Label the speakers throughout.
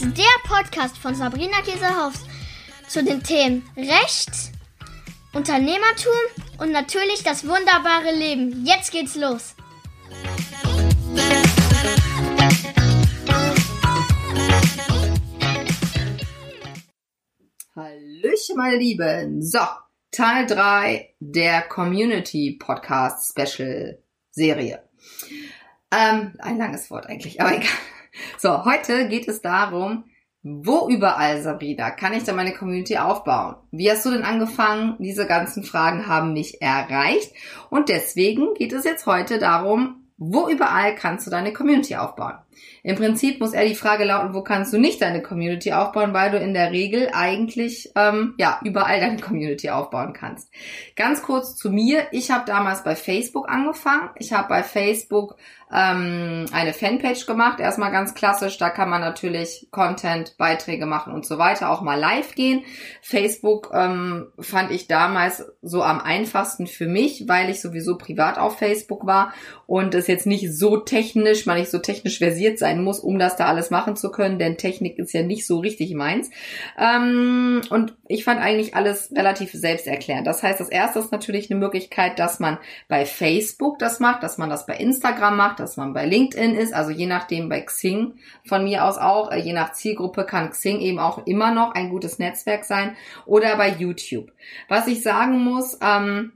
Speaker 1: ist der Podcast von Sabrina Käsehaus zu den Themen Recht, Unternehmertum und natürlich das wunderbare Leben. Jetzt geht's los.
Speaker 2: Hallöchen, meine Lieben. So, Teil 3 der Community Podcast Special Serie. Ähm, ein langes Wort eigentlich, aber egal. So, heute geht es darum, wo überall, Sabrina, kann ich denn meine Community aufbauen? Wie hast du denn angefangen? Diese ganzen Fragen haben mich erreicht. Und deswegen geht es jetzt heute darum, wo überall kannst du deine Community aufbauen? Im Prinzip muss eher die Frage lauten, wo kannst du nicht deine Community aufbauen, weil du in der Regel eigentlich ähm, ja überall deine Community aufbauen kannst. Ganz kurz zu mir: Ich habe damals bei Facebook angefangen. Ich habe bei Facebook ähm, eine Fanpage gemacht. Erstmal ganz klassisch, da kann man natürlich Content, Beiträge machen und so weiter, auch mal live gehen. Facebook ähm, fand ich damals so am einfachsten für mich, weil ich sowieso privat auf Facebook war und es jetzt nicht so technisch, man nicht so technisch versiert sein muss, um das da alles machen zu können, denn Technik ist ja nicht so richtig meins. Ähm, und ich fand eigentlich alles relativ selbsterklärend. Das heißt, das erste ist natürlich eine Möglichkeit, dass man bei Facebook das macht, dass man das bei Instagram macht, dass man bei LinkedIn ist, also je nachdem bei Xing von mir aus auch, äh, je nach Zielgruppe kann Xing eben auch immer noch ein gutes Netzwerk sein oder bei YouTube. Was ich sagen muss, ähm,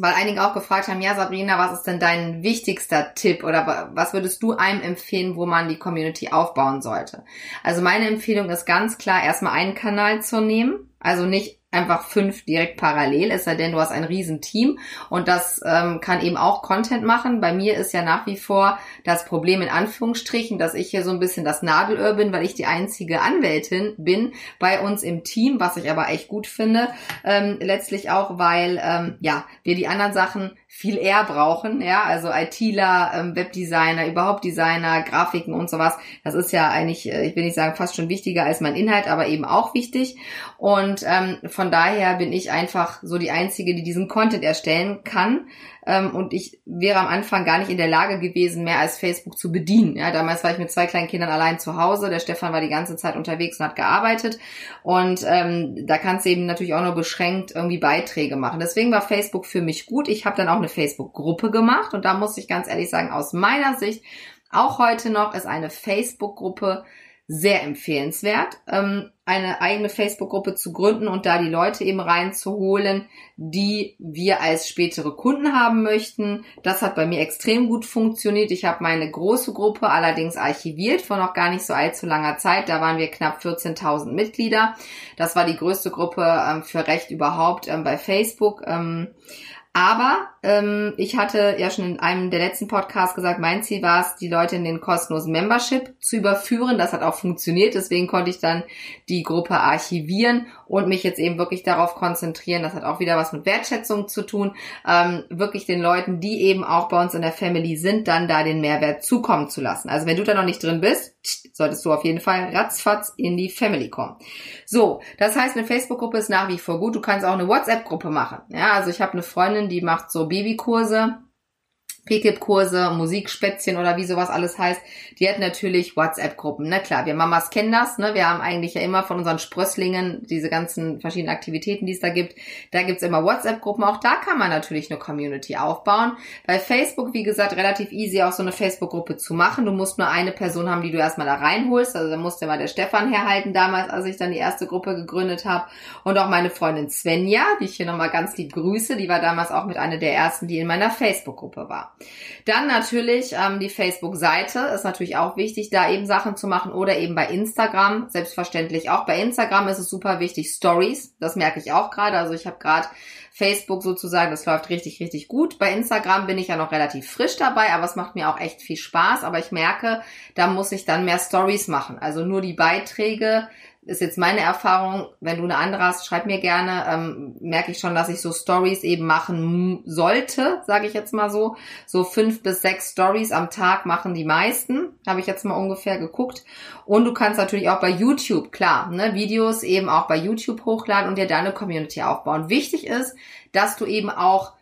Speaker 2: weil einige auch gefragt haben, ja Sabrina, was ist denn dein wichtigster Tipp oder was würdest du einem empfehlen, wo man die Community aufbauen sollte? Also meine Empfehlung ist ganz klar, erstmal einen Kanal zu nehmen, also nicht einfach fünf direkt parallel, es sei denn, du hast ein Riesenteam und das ähm, kann eben auch Content machen. Bei mir ist ja nach wie vor das Problem in Anführungsstrichen, dass ich hier so ein bisschen das Nadelöhr bin, weil ich die einzige Anwältin bin bei uns im Team, was ich aber echt gut finde. Ähm, letztlich auch, weil ähm, ja wir die anderen Sachen viel eher brauchen, ja, also ITler, ähm, Webdesigner, überhaupt Designer, Grafiken und sowas. Das ist ja eigentlich, äh, ich will nicht sagen fast schon wichtiger als mein Inhalt, aber eben auch wichtig. Und ähm, von daher bin ich einfach so die einzige, die diesen Content erstellen kann. Ähm, und ich wäre am Anfang gar nicht in der Lage gewesen, mehr als Facebook zu bedienen. Ja, damals war ich mit zwei kleinen Kindern allein zu Hause. Der Stefan war die ganze Zeit unterwegs und hat gearbeitet. Und ähm, da kannst du eben natürlich auch nur beschränkt irgendwie Beiträge machen. Deswegen war Facebook für mich gut. Ich habe dann auch eine Facebook-Gruppe gemacht und da muss ich ganz ehrlich sagen, aus meiner Sicht, auch heute noch ist eine Facebook-Gruppe sehr empfehlenswert, ähm, eine eigene Facebook-Gruppe zu gründen und da die Leute eben reinzuholen, die wir als spätere Kunden haben möchten. Das hat bei mir extrem gut funktioniert. Ich habe meine große Gruppe allerdings archiviert vor noch gar nicht so allzu langer Zeit. Da waren wir knapp 14.000 Mitglieder. Das war die größte Gruppe ähm, für Recht überhaupt ähm, bei Facebook. Ähm, aber ich hatte ja schon in einem der letzten Podcasts gesagt, mein Ziel war es, die Leute in den kostenlosen Membership zu überführen. Das hat auch funktioniert. Deswegen konnte ich dann die Gruppe archivieren und mich jetzt eben wirklich darauf konzentrieren. Das hat auch wieder was mit Wertschätzung zu tun. Ähm, wirklich den Leuten, die eben auch bei uns in der Family sind, dann da den Mehrwert zukommen zu lassen. Also wenn du da noch nicht drin bist, solltest du auf jeden Fall ratzfatz in die Family kommen. So, das heißt, eine Facebook-Gruppe ist nach wie vor gut. Du kannst auch eine WhatsApp-Gruppe machen. Ja, also ich habe eine Freundin, die macht so Babykurse PKIP-Kurse, Musikspätzchen oder wie sowas alles heißt, die hat natürlich WhatsApp-Gruppen. Na klar, wir Mamas kennen das, ne? Wir haben eigentlich ja immer von unseren Sprösslingen diese ganzen verschiedenen Aktivitäten, die es da gibt. Da gibt's immer WhatsApp-Gruppen. Auch da kann man natürlich eine Community aufbauen. Bei Facebook, wie gesagt, relativ easy auch so eine Facebook-Gruppe zu machen. Du musst nur eine Person haben, die du erstmal da reinholst. Also da musste mal der Stefan herhalten damals, als ich dann die erste Gruppe gegründet habe. Und auch meine Freundin Svenja, die ich hier nochmal ganz lieb grüße, die war damals auch mit einer der ersten, die in meiner Facebook-Gruppe war. Dann natürlich ähm, die Facebook-Seite ist natürlich auch wichtig, da eben Sachen zu machen oder eben bei Instagram, selbstverständlich auch. Bei Instagram ist es super wichtig, Stories, das merke ich auch gerade. Also ich habe gerade Facebook sozusagen, das läuft richtig, richtig gut. Bei Instagram bin ich ja noch relativ frisch dabei, aber es macht mir auch echt viel Spaß. Aber ich merke, da muss ich dann mehr Stories machen. Also nur die Beiträge ist jetzt meine Erfahrung, wenn du eine andere hast, schreib mir gerne, ähm, merke ich schon, dass ich so Stories eben machen sollte, sage ich jetzt mal so. So fünf bis sechs Stories am Tag machen die meisten, habe ich jetzt mal ungefähr geguckt. Und du kannst natürlich auch bei YouTube, klar, ne, Videos eben auch bei YouTube hochladen und dir deine Community aufbauen. Wichtig ist, dass du eben auch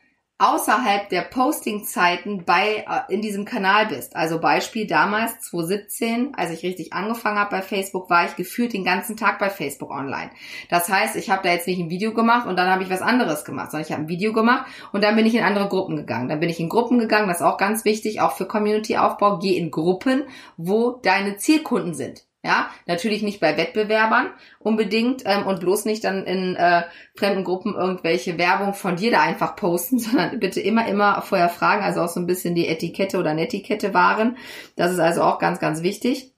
Speaker 2: außerhalb der Postingzeiten bei äh, in diesem Kanal bist. Also Beispiel damals 2017, als ich richtig angefangen habe bei Facebook, war ich gefühlt den ganzen Tag bei Facebook online. Das heißt, ich habe da jetzt nicht ein Video gemacht und dann habe ich was anderes gemacht, sondern ich habe ein Video gemacht und dann bin ich in andere Gruppen gegangen. Dann bin ich in Gruppen gegangen, das ist auch ganz wichtig, auch für Community-Aufbau. Geh in Gruppen, wo deine Zielkunden sind. Ja, natürlich nicht bei Wettbewerbern unbedingt ähm, und bloß nicht dann in äh, fremden Gruppen irgendwelche Werbung von dir da einfach posten, sondern bitte immer, immer vorher fragen, also auch so ein bisschen die Etikette oder Netiquette wahren. Das ist also auch ganz, ganz wichtig.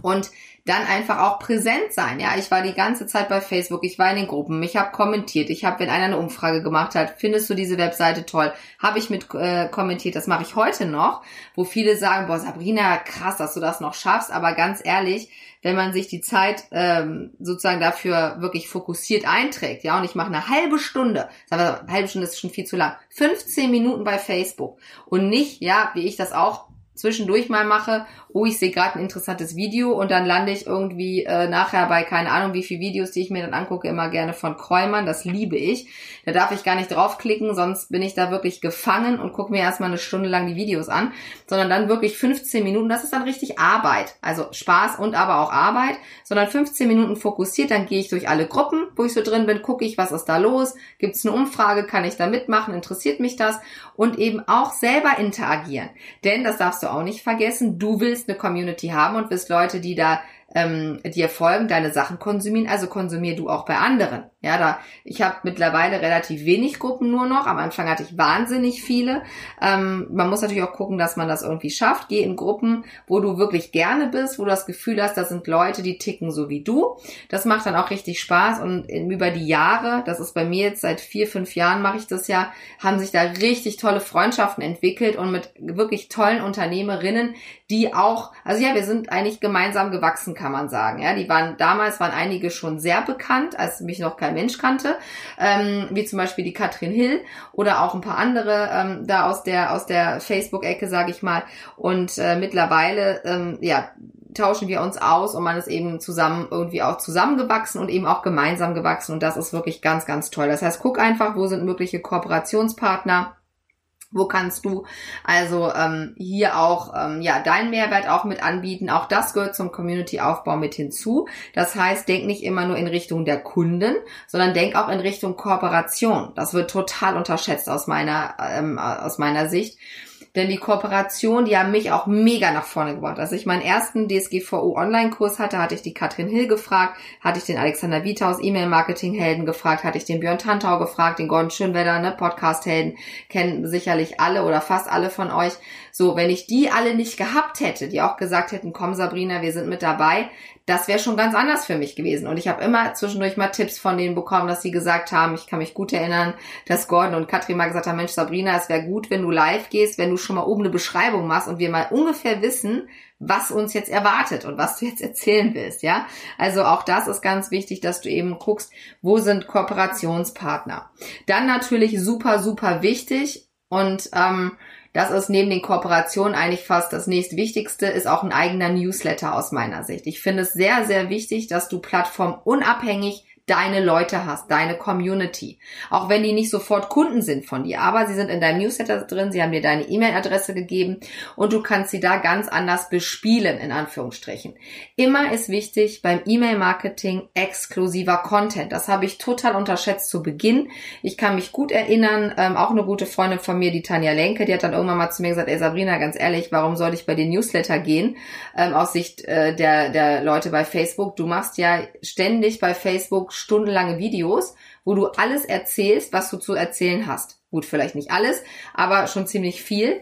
Speaker 2: Und dann einfach auch präsent sein. Ja, ich war die ganze Zeit bei Facebook, ich war in den Gruppen, ich habe kommentiert, ich habe, wenn einer eine Umfrage gemacht hat, findest du diese Webseite toll, habe ich mit äh, kommentiert. Das mache ich heute noch, wo viele sagen, boah Sabrina, krass, dass du das noch schaffst. Aber ganz ehrlich, wenn man sich die Zeit ähm, sozusagen dafür wirklich fokussiert einträgt, ja, und ich mache eine halbe Stunde, sagen wir, eine halbe Stunde ist schon viel zu lang, 15 Minuten bei Facebook und nicht, ja, wie ich das auch zwischendurch mal mache, oh, ich sehe gerade ein interessantes Video und dann lande ich irgendwie äh, nachher bei keine Ahnung wie viele Videos, die ich mir dann angucke, immer gerne von Kräumern, das liebe ich. Da darf ich gar nicht draufklicken, sonst bin ich da wirklich gefangen und gucke mir erstmal eine Stunde lang die Videos an, sondern dann wirklich 15 Minuten, das ist dann richtig Arbeit, also Spaß und aber auch Arbeit, sondern 15 Minuten fokussiert, dann gehe ich durch alle Gruppen, wo ich so drin bin, gucke ich, was ist da los, gibt es eine Umfrage, kann ich da mitmachen, interessiert mich das? Und eben auch selber interagieren, denn das darfst du auch nicht vergessen, du willst eine Community haben und willst Leute, die da ähm, dir folgen, deine Sachen konsumieren, also konsumier du auch bei anderen. Ja, da ich habe mittlerweile relativ wenig Gruppen nur noch. Am Anfang hatte ich wahnsinnig viele. Ähm, man muss natürlich auch gucken, dass man das irgendwie schafft. Geh in Gruppen, wo du wirklich gerne bist, wo du das Gefühl hast, das sind Leute, die ticken so wie du. Das macht dann auch richtig Spaß und über die Jahre, das ist bei mir jetzt seit vier, fünf Jahren mache ich das ja, haben sich da richtig tolle Freundschaften entwickelt und mit wirklich tollen Unternehmerinnen, die auch, also ja, wir sind eigentlich gemeinsam gewachsen, kann man sagen. Ja, die waren damals waren einige schon sehr bekannt, als mich noch kein Mensch kannte, ähm, wie zum Beispiel die Katrin Hill oder auch ein paar andere ähm, da aus der aus der Facebook-Ecke, sage ich mal. Und äh, mittlerweile, ähm, ja, tauschen wir uns aus und man ist eben zusammen irgendwie auch zusammengewachsen und eben auch gemeinsam gewachsen und das ist wirklich ganz, ganz toll. Das heißt, guck einfach, wo sind mögliche Kooperationspartner wo kannst du also ähm, hier auch ähm, ja deinen Mehrwert auch mit anbieten? Auch das gehört zum Community-Aufbau mit hinzu. Das heißt, denk nicht immer nur in Richtung der Kunden, sondern denk auch in Richtung Kooperation. Das wird total unterschätzt aus meiner ähm, aus meiner Sicht. Denn die Kooperation, die haben mich auch mega nach vorne gebracht. Als ich meinen ersten DSGVO Online-Kurs hatte, hatte ich die Katrin Hill gefragt, hatte ich den Alexander Wiethaus E-Mail-Marketing-Helden gefragt, hatte ich den Björn Tantau gefragt, den Gordon Schönwedder, ne, Podcast-Helden, kennen sicherlich alle oder fast alle von euch. So, wenn ich die alle nicht gehabt hätte, die auch gesagt hätten, komm Sabrina, wir sind mit dabei, das wäre schon ganz anders für mich gewesen. Und ich habe immer zwischendurch mal Tipps von denen bekommen, dass sie gesagt haben, ich kann mich gut erinnern, dass Gordon und Katrin mal gesagt haben, Mensch Sabrina, es wäre gut, wenn du live gehst, wenn du schon mal oben eine Beschreibung machst und wir mal ungefähr wissen, was uns jetzt erwartet und was du jetzt erzählen willst, ja? Also auch das ist ganz wichtig, dass du eben guckst, wo sind Kooperationspartner. Dann natürlich super, super wichtig und ähm, das ist neben den Kooperationen eigentlich fast das nächstwichtigste, ist auch ein eigener Newsletter aus meiner Sicht. Ich finde es sehr, sehr wichtig, dass du plattformunabhängig deine Leute hast, deine Community. Auch wenn die nicht sofort Kunden sind von dir, aber sie sind in deinem Newsletter drin, sie haben dir deine E-Mail-Adresse gegeben und du kannst sie da ganz anders bespielen, in Anführungsstrichen. Immer ist wichtig beim E-Mail-Marketing exklusiver Content. Das habe ich total unterschätzt zu Beginn. Ich kann mich gut erinnern, ähm, auch eine gute Freundin von mir, die Tanja Lenke, die hat dann irgendwann mal zu mir gesagt, ey Sabrina, ganz ehrlich, warum soll ich bei den Newsletter gehen? Ähm, aus Sicht äh, der, der Leute bei Facebook. Du machst ja ständig bei Facebook stundenlange Videos, wo du alles erzählst, was du zu erzählen hast. Gut, vielleicht nicht alles, aber schon ziemlich viel.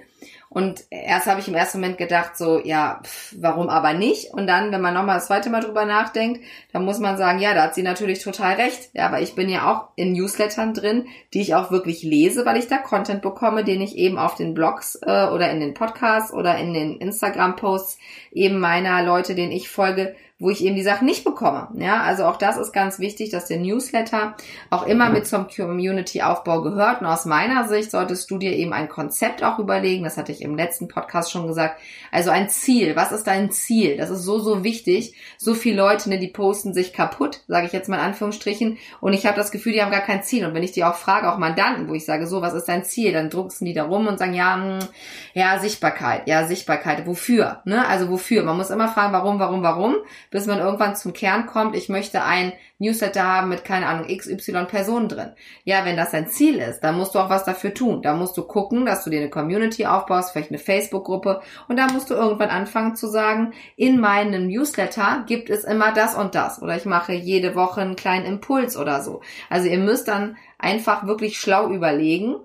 Speaker 2: Und erst habe ich im ersten Moment gedacht, so, ja, pff, warum aber nicht? Und dann, wenn man nochmal das zweite Mal drüber nachdenkt, dann muss man sagen, ja, da hat sie natürlich total recht. Ja, aber ich bin ja auch in Newslettern drin, die ich auch wirklich lese, weil ich da Content bekomme, den ich eben auf den Blogs äh, oder in den Podcasts oder in den Instagram-Posts eben meiner Leute, denen ich folge, wo ich eben die Sachen nicht bekomme. Ja, also auch das ist ganz wichtig, dass der Newsletter auch immer mit zum Community-Aufbau gehört. Und aus meiner Sicht solltest du dir eben ein Konzept auch überlegen. Das hatte ich im letzten Podcast schon gesagt. Also ein Ziel. Was ist dein Ziel? Das ist so, so wichtig. So viele Leute, ne, die posten sich kaputt, sage ich jetzt mal in Anführungsstrichen. Und ich habe das Gefühl, die haben gar kein Ziel. Und wenn ich die auch frage, auch Mandanten, wo ich sage, so, was ist dein Ziel? Dann drucksen die da rum und sagen, ja, mh, hm, ja, Sichtbarkeit, ja, Sichtbarkeit. Wofür? Ne? Also wofür? Man muss immer fragen, warum, warum, warum bis man irgendwann zum Kern kommt, ich möchte ein Newsletter haben mit, keine Ahnung, XY Personen drin. Ja, wenn das dein Ziel ist, dann musst du auch was dafür tun. Da musst du gucken, dass du dir eine Community aufbaust, vielleicht eine Facebook-Gruppe und da musst du irgendwann anfangen zu sagen, in meinem Newsletter gibt es immer das und das oder ich mache jede Woche einen kleinen Impuls oder so. Also ihr müsst dann einfach wirklich schlau überlegen,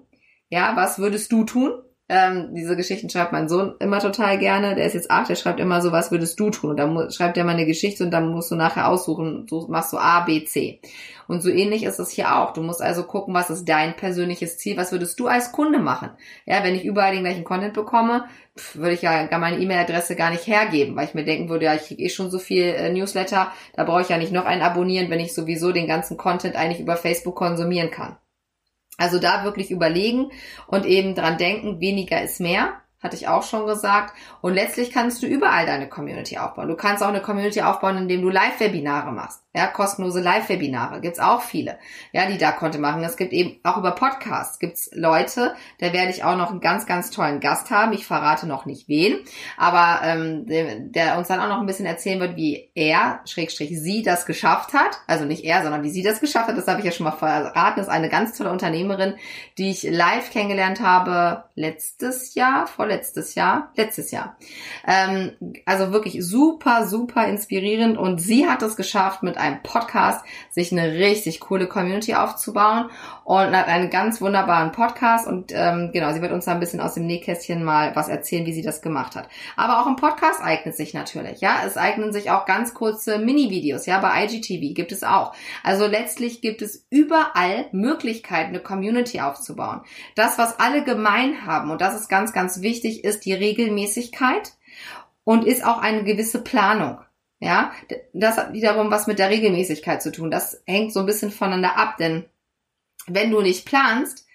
Speaker 2: ja, was würdest du tun? Ähm, diese Geschichten schreibt mein Sohn immer total gerne. Der ist jetzt acht, der schreibt immer so, was würdest du tun? Und dann schreibt er mal eine Geschichte und dann musst du nachher aussuchen, so machst du A, B, C. Und so ähnlich ist es hier auch. Du musst also gucken, was ist dein persönliches Ziel? Was würdest du als Kunde machen? Ja, wenn ich überall den gleichen Content bekomme, pff, würde ich ja gar meine E-Mail-Adresse gar nicht hergeben, weil ich mir denken würde, ja, ich kriege eh schon so viel äh, Newsletter, da brauche ich ja nicht noch einen abonnieren, wenn ich sowieso den ganzen Content eigentlich über Facebook konsumieren kann. Also da wirklich überlegen und eben dran denken, weniger ist mehr hatte ich auch schon gesagt. Und letztlich kannst du überall deine Community aufbauen. Du kannst auch eine Community aufbauen, indem du Live-Webinare machst. Ja, kostenlose Live-Webinare gibt's auch viele, ja, die da konnte machen. Es gibt eben auch über Podcasts gibt's Leute, da werde ich auch noch einen ganz, ganz tollen Gast haben. Ich verrate noch nicht wen, aber ähm, der, der uns dann auch noch ein bisschen erzählen wird, wie er, Schrägstrich, sie das geschafft hat. Also nicht er, sondern wie sie das geschafft hat. Das habe ich ja schon mal verraten. Das ist eine ganz tolle Unternehmerin, die ich live kennengelernt habe letztes Jahr, vorletztes Jahr, letztes Jahr. Ähm, also wirklich super, super inspirierend und sie hat es geschafft mit einem Podcast, sich eine richtig coole Community aufzubauen und hat einen ganz wunderbaren Podcast und ähm, genau, sie wird uns da ein bisschen aus dem Nähkästchen mal was erzählen, wie sie das gemacht hat. Aber auch ein Podcast eignet sich natürlich, ja. Es eignen sich auch ganz kurze Mini-Videos, ja, bei IGTV gibt es auch. Also letztlich gibt es überall Möglichkeiten, eine Community aufzubauen. Das, was alle gemein haben, und das ist ganz, ganz wichtig, ist die Regelmäßigkeit und ist auch eine gewisse Planung. Ja, das hat wiederum was mit der Regelmäßigkeit zu tun. Das hängt so ein bisschen voneinander ab, denn wenn du nicht planst,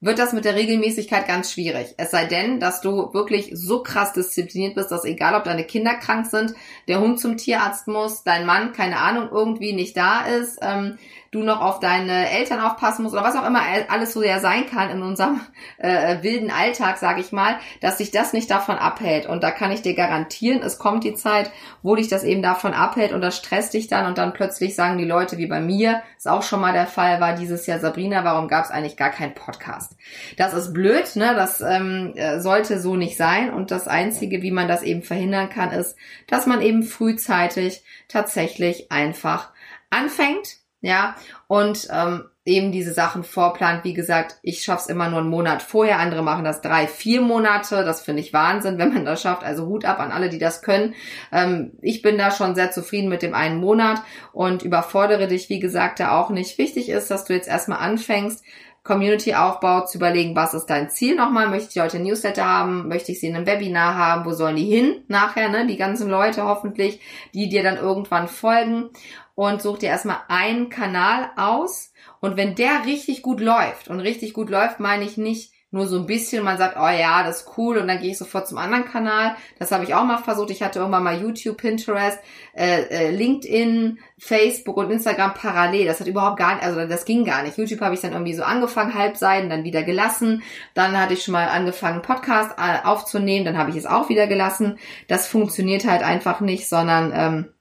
Speaker 2: wird das mit der Regelmäßigkeit ganz schwierig. Es sei denn, dass du wirklich so krass diszipliniert bist, dass egal ob deine Kinder krank sind, der Hund zum Tierarzt muss, dein Mann, keine Ahnung, irgendwie nicht da ist, ähm, du noch auf deine Eltern aufpassen musst oder was auch immer alles so ja sein kann in unserem äh, wilden Alltag, sage ich mal, dass sich das nicht davon abhält. Und da kann ich dir garantieren, es kommt die Zeit, wo dich das eben davon abhält und das stresst dich dann und dann plötzlich sagen die Leute wie bei mir, ist auch schon mal der Fall, war dieses Jahr Sabrina, warum gab es eigentlich gar keinen Podcast? Das ist blöd, ne? Das ähm, äh, sollte so nicht sein. Und das Einzige, wie man das eben verhindern kann, ist, dass man eben frühzeitig tatsächlich einfach anfängt ja, und ähm, eben diese Sachen vorplant. Wie gesagt, ich schaff's immer nur einen Monat vorher, andere machen das drei, vier Monate. Das finde ich Wahnsinn, wenn man das schafft. Also Hut ab an alle, die das können. Ähm, ich bin da schon sehr zufrieden mit dem einen Monat und überfordere dich, wie gesagt, da auch nicht. Wichtig ist, dass du jetzt erstmal anfängst, Community-Aufbau zu überlegen, was ist dein Ziel nochmal? Möchte ich heute Newsletter haben? Möchte ich sie in einem Webinar haben? Wo sollen die hin nachher, ne? Die ganzen Leute hoffentlich, die dir dann irgendwann folgen und such dir erstmal einen Kanal aus. Und wenn der richtig gut läuft, und richtig gut läuft, meine ich nicht nur so ein bisschen, man sagt, oh ja, das ist cool, und dann gehe ich sofort zum anderen Kanal. Das habe ich auch mal versucht. Ich hatte irgendwann mal YouTube, Pinterest, äh, äh, LinkedIn, Facebook und Instagram parallel. Das hat überhaupt gar nicht, also das ging gar nicht. YouTube habe ich dann irgendwie so angefangen, Halbseiten, dann wieder gelassen. Dann hatte ich schon mal angefangen, Podcast äh, aufzunehmen, dann habe ich es auch wieder gelassen. Das funktioniert halt einfach nicht, sondern ähm,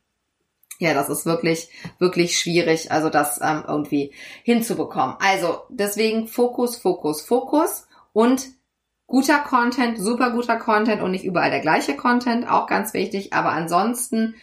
Speaker 2: ja, das ist wirklich, wirklich schwierig, also das ähm, irgendwie hinzubekommen. Also deswegen Fokus, Fokus, Fokus und guter Content, super guter Content und nicht überall der gleiche Content, auch ganz wichtig. Aber ansonsten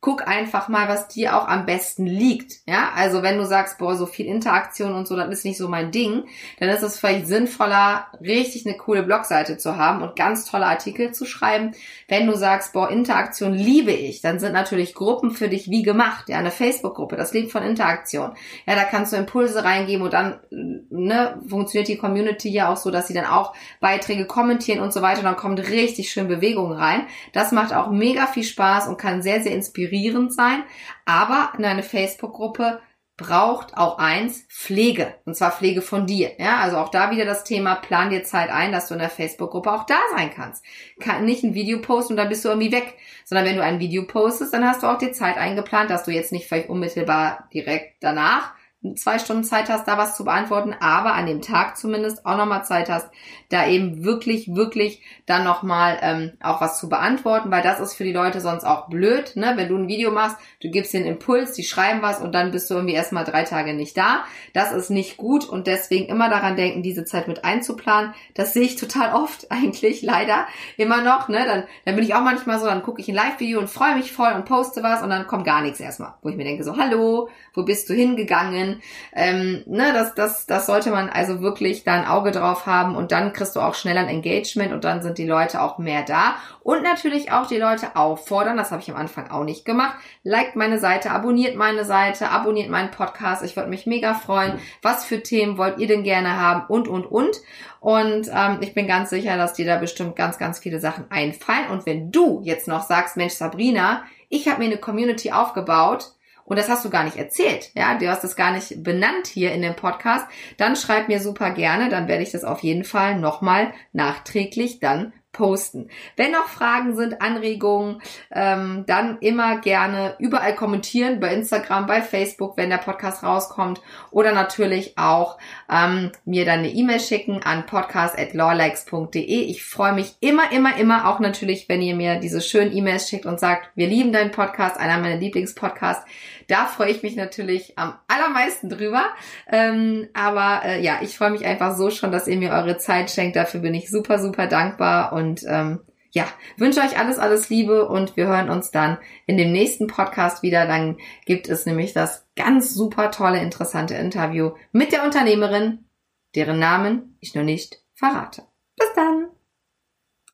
Speaker 2: guck einfach mal, was dir auch am besten liegt. Ja, also wenn du sagst, boah, so viel Interaktion und so, das ist nicht so mein Ding, dann ist es vielleicht sinnvoller, richtig eine coole Blogseite zu haben und ganz tolle Artikel zu schreiben. Wenn du sagst, boah, Interaktion liebe ich, dann sind natürlich Gruppen für dich wie gemacht. Ja, eine Facebook-Gruppe, das lebt von Interaktion. Ja, da kannst du Impulse reingeben und dann, ne, funktioniert die Community ja auch so, dass sie dann auch Beiträge kommentieren und so weiter und dann kommt richtig schön Bewegung rein. Das macht auch mega viel Spaß und kann sehr, sehr inspirieren inspirierend sein. Aber eine Facebook-Gruppe braucht auch eins, Pflege. Und zwar Pflege von dir. Ja, also auch da wieder das Thema, plan dir Zeit ein, dass du in der Facebook-Gruppe auch da sein kannst. Kann nicht ein Video posten und dann bist du irgendwie weg. Sondern wenn du ein Video postest, dann hast du auch die Zeit eingeplant, dass du jetzt nicht vielleicht unmittelbar direkt danach zwei Stunden Zeit hast, da was zu beantworten, aber an dem Tag zumindest auch nochmal Zeit hast, da eben wirklich, wirklich dann nochmal ähm, auch was zu beantworten, weil das ist für die Leute sonst auch blöd, ne? Wenn du ein Video machst, du gibst den Impuls, die schreiben was und dann bist du irgendwie erstmal drei Tage nicht da. Das ist nicht gut und deswegen immer daran denken, diese Zeit mit einzuplanen. Das sehe ich total oft eigentlich, leider immer noch, ne? Dann, dann bin ich auch manchmal so, dann gucke ich ein Live-Video und freue mich voll und poste was und dann kommt gar nichts erstmal, wo ich mir denke so, hallo, wo bist du hingegangen? Ähm, ne, das, das, das sollte man also wirklich da ein Auge drauf haben und dann kriegst du auch schneller ein Engagement und dann sind die Leute auch mehr da. Und natürlich auch die Leute auffordern, das habe ich am Anfang auch nicht gemacht. Liked meine Seite, abonniert meine Seite, abonniert meinen Podcast. Ich würde mich mega freuen. Was für Themen wollt ihr denn gerne haben? Und, und, und. Und ähm, ich bin ganz sicher, dass dir da bestimmt ganz, ganz viele Sachen einfallen. Und wenn du jetzt noch sagst, Mensch, Sabrina, ich habe mir eine Community aufgebaut, und das hast du gar nicht erzählt, ja, du hast das gar nicht benannt hier in dem Podcast, dann schreib mir super gerne, dann werde ich das auf jeden Fall nochmal nachträglich dann posten. Wenn noch Fragen sind, Anregungen, ähm, dann immer gerne überall kommentieren, bei Instagram, bei Facebook, wenn der Podcast rauskommt oder natürlich auch ähm, mir dann eine E-Mail schicken an podcast.lawlikes.de. Ich freue mich immer, immer, immer auch natürlich, wenn ihr mir diese schönen E-Mails schickt und sagt, wir lieben deinen Podcast, einer meiner Lieblingspodcasts. Da freue ich mich natürlich am allermeisten drüber. Ähm, aber äh, ja, ich freue mich einfach so schon, dass ihr mir eure Zeit schenkt. Dafür bin ich super, super dankbar und ähm, ja, wünsche euch alles, alles Liebe und wir hören uns dann in dem nächsten Podcast wieder. Dann gibt es nämlich das ganz super tolle, interessante Interview mit der Unternehmerin, deren Namen ich noch nicht verrate. Bis dann!